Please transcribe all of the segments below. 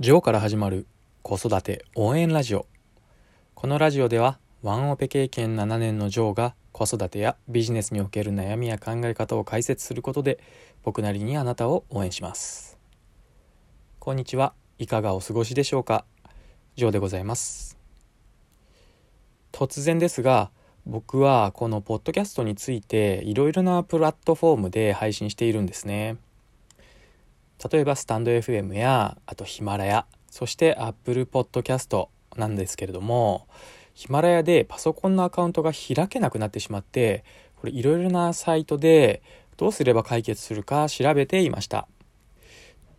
ジョーから始まる子育て応援ラジオ。このラジオではワンオペ経験7年のジョーが子育てやビジネスにおける悩みや考え方を解説することで僕なりにあなたを応援します。こんにちは。いかがお過ごしでしょうか。ジョーでございます。突然ですが僕はこのポッドキャストについていろいろなプラットフォームで配信しているんですね。例えばスタンド FM やあとヒマラヤそして Apple Podcast なんですけれどもヒマラヤでパソコンのアカウントが開けなくなってしまってこれいろいろなサイトでどうすれば解決するか調べていました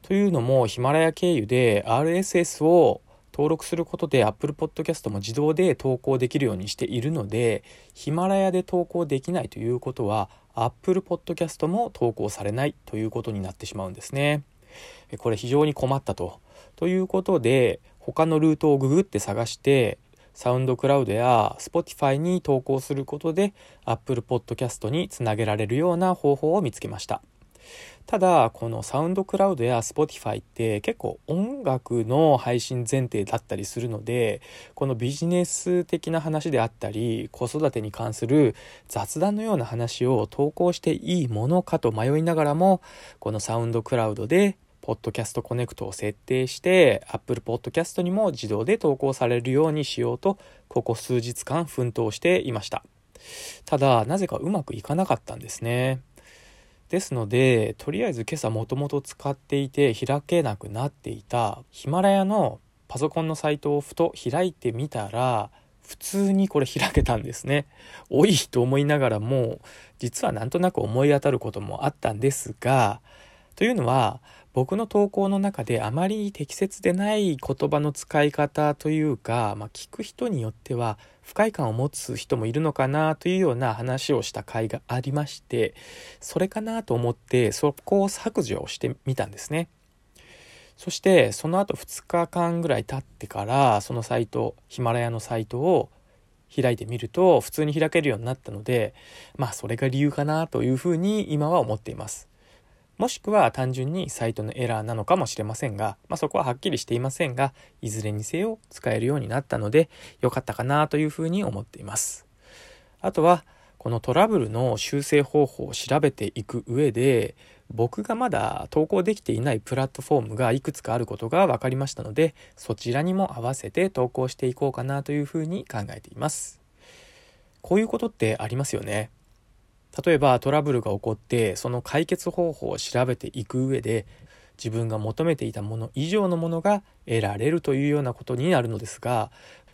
というのもヒマラヤ経由で RSS を登録することで Apple Podcast も自動で投稿できるようにしているのでヒマラヤで投稿できないということは Apple Podcast も投稿されないということになってしまうんですね。これ非常に困ったと。ということで他のルートをググって探してサウンドクラウドや Spotify に投稿することで Apple Podcast につなげられるような方法を見つけました。ただこのサウンドクラウドや Spotify って結構音楽の配信前提だったりするのでこのビジネス的な話であったり子育てに関する雑談のような話を投稿していいものかと迷いながらもこのサウンドクラウドでポッドキャストコネクトを設定して Apple Podcast にも自動で投稿されるようにしようとここ数日間奮闘していましたただなぜかうまくいかなかったんですねですのでとりあえず今朝もともと使っていて開けなくなっていたヒマラヤのパソコンのサイトをふと開いてみたら普通にこれ開けたんですね。多いと思いながらも実はなんとなく思い当たることもあったんですがというのは僕の投稿の中であまり適切でない言葉の使い方というか、まあ、聞く人によっては不快感を持つ人もいるのかなというような話をした回がありましてそれかなと思ってそこを削除をしてみたんですね。そしてその後2日間ぐらい経ってからそのサイトヒマラヤのサイトを開いてみると普通に開けるようになったのでまあそれが理由かなというふうに今は思っています。もしくは単純にサイトのエラーなのかもしれませんが、まあ、そこははっきりしていませんが、いずれにせよ使えるようになったので、良かったかなというふうに思っています。あとは、このトラブルの修正方法を調べていく上で、僕がまだ投稿できていないプラットフォームがいくつかあることが分かりましたので、そちらにも合わせて投稿していこうかなというふうに考えています。こういうことってありますよね。例えばトラブルが起こってその解決方法を調べていく上で自分が求めていたもの以上のものが得られるというようなことになるのですが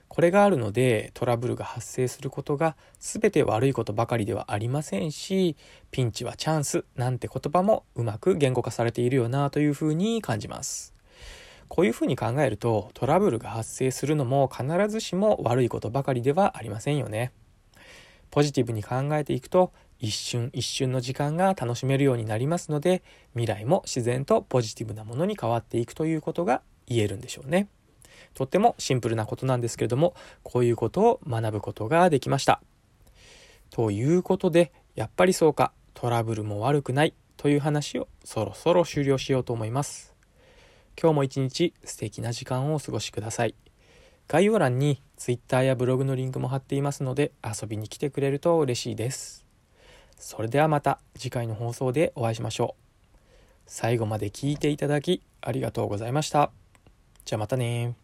これがあるのでトラブルが発生することが全て悪いことばかりではありませんしピンチはチャンスなんて言葉もうまく言語化されているよなというふうに感じます。こういうふうに考えるとトラブルが発生するのも必ずしも悪いことばかりではありませんよね。ポジティブに考えていくと一瞬一瞬の時間が楽しめるようになりますので未来も自然とポジティブなものに変わっていくということが言えるんでしょうね。とってもシンプルなことなんですけれどもこういうことを学ぶことができました。ということでやっぱりそうかトラブルも悪くないという話をそろそろ終了しようと思います。今日も一日素敵な時間をお過ごしください。概要欄に Twitter やブログのリンクも貼っていますので遊びに来てくれると嬉しいです。それではまた次回の放送でお会いしましょう。最後まで聞いていただきありがとうございました。じゃあまたね